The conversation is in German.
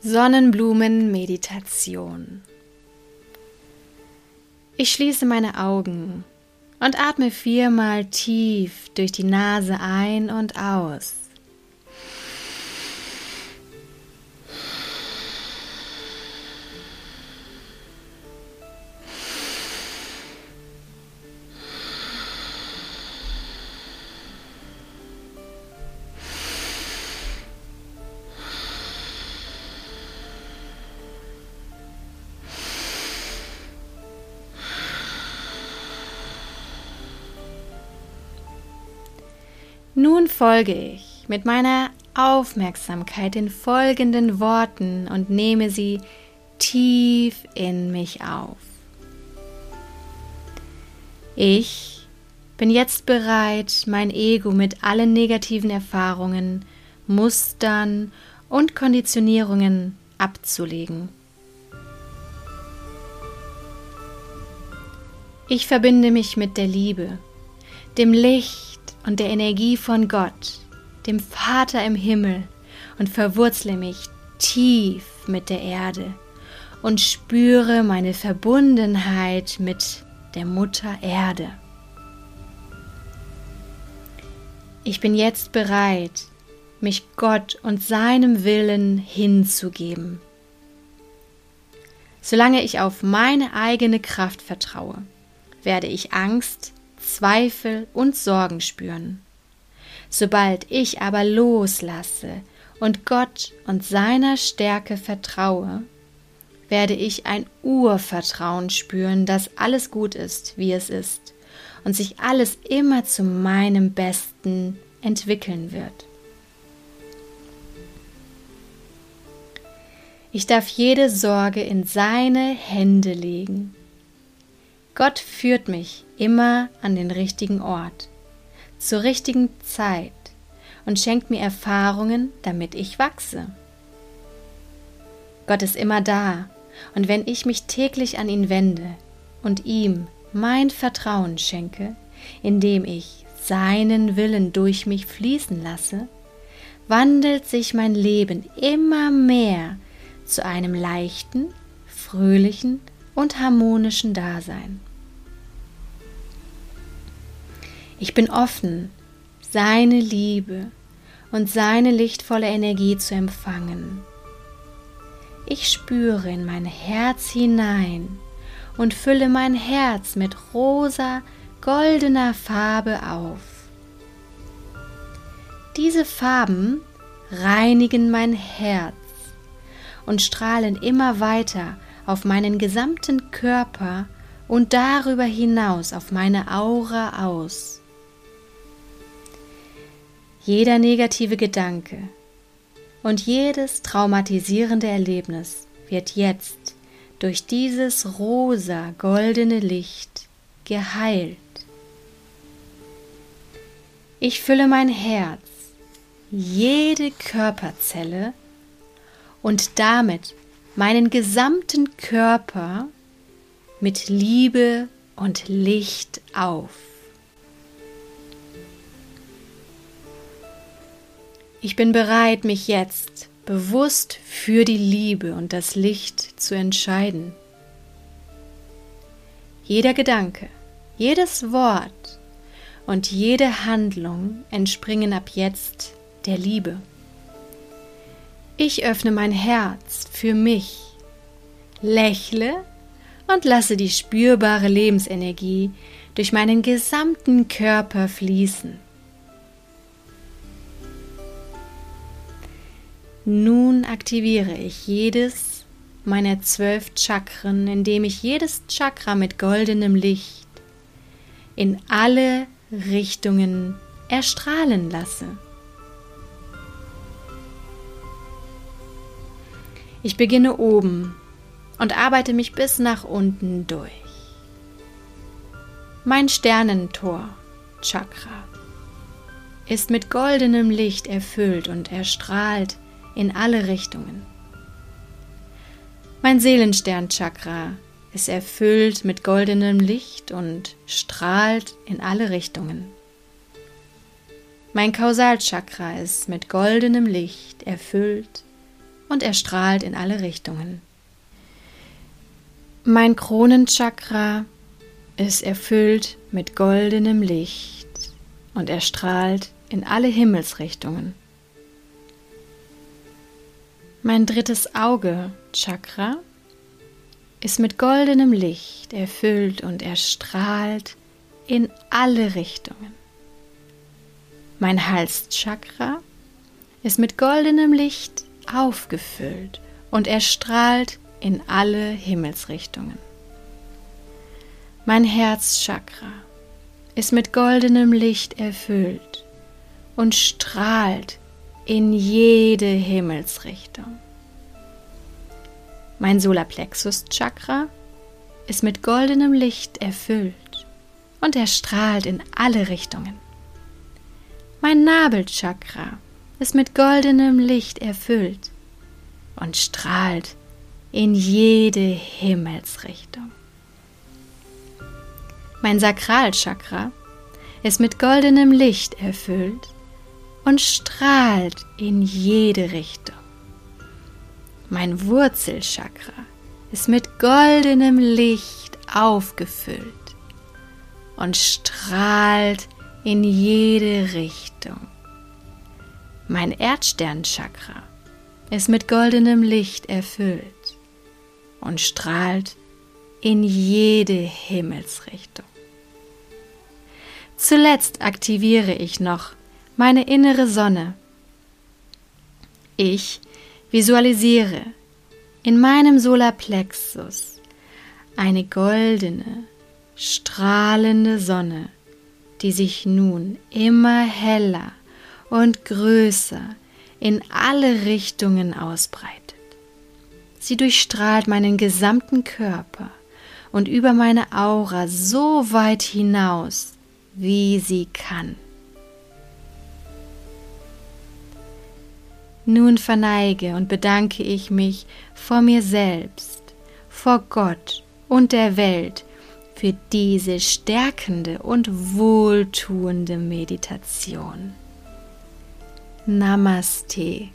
Sonnenblumen-Meditation. Ich schließe meine Augen und atme viermal tief durch die Nase ein und aus. Nun folge ich mit meiner Aufmerksamkeit den folgenden Worten und nehme sie tief in mich auf. Ich bin jetzt bereit, mein Ego mit allen negativen Erfahrungen, Mustern und Konditionierungen abzulegen. Ich verbinde mich mit der Liebe, dem Licht, und der Energie von Gott, dem Vater im Himmel, und verwurzle mich tief mit der Erde und spüre meine Verbundenheit mit der Mutter Erde. Ich bin jetzt bereit, mich Gott und seinem Willen hinzugeben. Solange ich auf meine eigene Kraft vertraue, werde ich Angst, Zweifel und Sorgen spüren. Sobald ich aber loslasse und Gott und seiner Stärke vertraue, werde ich ein Urvertrauen spüren, dass alles gut ist, wie es ist, und sich alles immer zu meinem Besten entwickeln wird. Ich darf jede Sorge in seine Hände legen Gott führt mich immer an den richtigen Ort, zur richtigen Zeit und schenkt mir Erfahrungen, damit ich wachse. Gott ist immer da, und wenn ich mich täglich an ihn wende und ihm mein Vertrauen schenke, indem ich seinen Willen durch mich fließen lasse, wandelt sich mein Leben immer mehr zu einem leichten, fröhlichen und harmonischen Dasein. Ich bin offen, seine Liebe und seine lichtvolle Energie zu empfangen. Ich spüre in mein Herz hinein und fülle mein Herz mit rosa, goldener Farbe auf. Diese Farben reinigen mein Herz und strahlen immer weiter auf meinen gesamten Körper und darüber hinaus auf meine Aura aus. Jeder negative Gedanke und jedes traumatisierende Erlebnis wird jetzt durch dieses rosa goldene Licht geheilt. Ich fülle mein Herz, jede Körperzelle und damit meinen gesamten Körper mit Liebe und Licht auf. Ich bin bereit, mich jetzt bewusst für die Liebe und das Licht zu entscheiden. Jeder Gedanke, jedes Wort und jede Handlung entspringen ab jetzt der Liebe. Ich öffne mein Herz für mich, lächle und lasse die spürbare Lebensenergie durch meinen gesamten Körper fließen. Nun aktiviere ich jedes meiner zwölf Chakren, indem ich jedes Chakra mit goldenem Licht in alle Richtungen erstrahlen lasse. Ich beginne oben und arbeite mich bis nach unten durch. Mein Sternentor Chakra ist mit goldenem Licht erfüllt und erstrahlt in alle Richtungen. Mein Seelensternchakra ist erfüllt mit goldenem Licht und strahlt in alle Richtungen. Mein Kausalchakra ist mit goldenem Licht erfüllt und er strahlt in alle Richtungen. Mein Kronenchakra ist erfüllt mit goldenem Licht und er strahlt in alle Himmelsrichtungen. Mein drittes Auge, Chakra, ist mit goldenem Licht erfüllt und erstrahlt in alle Richtungen. Mein Halschakra ist mit goldenem Licht aufgefüllt und erstrahlt in alle Himmelsrichtungen. Mein Herzchakra ist mit goldenem Licht erfüllt und strahlt in jede Himmelsrichtung. Mein Solarplexus Chakra ist mit goldenem Licht erfüllt und er strahlt in alle Richtungen. Mein Nabelchakra ist mit goldenem Licht erfüllt und strahlt in jede Himmelsrichtung. Mein Sakralchakra ist mit goldenem Licht erfüllt und strahlt in jede Richtung. Mein Wurzelchakra ist mit goldenem Licht aufgefüllt und strahlt in jede Richtung. Mein Erdsternchakra ist mit goldenem Licht erfüllt und strahlt in jede Himmelsrichtung. Zuletzt aktiviere ich noch meine innere Sonne. Ich visualisiere in meinem Solarplexus eine goldene, strahlende Sonne, die sich nun immer heller und größer in alle Richtungen ausbreitet. Sie durchstrahlt meinen gesamten Körper und über meine Aura so weit hinaus, wie sie kann. Nun verneige und bedanke ich mich vor mir selbst, vor Gott und der Welt für diese stärkende und wohltuende Meditation. Namaste.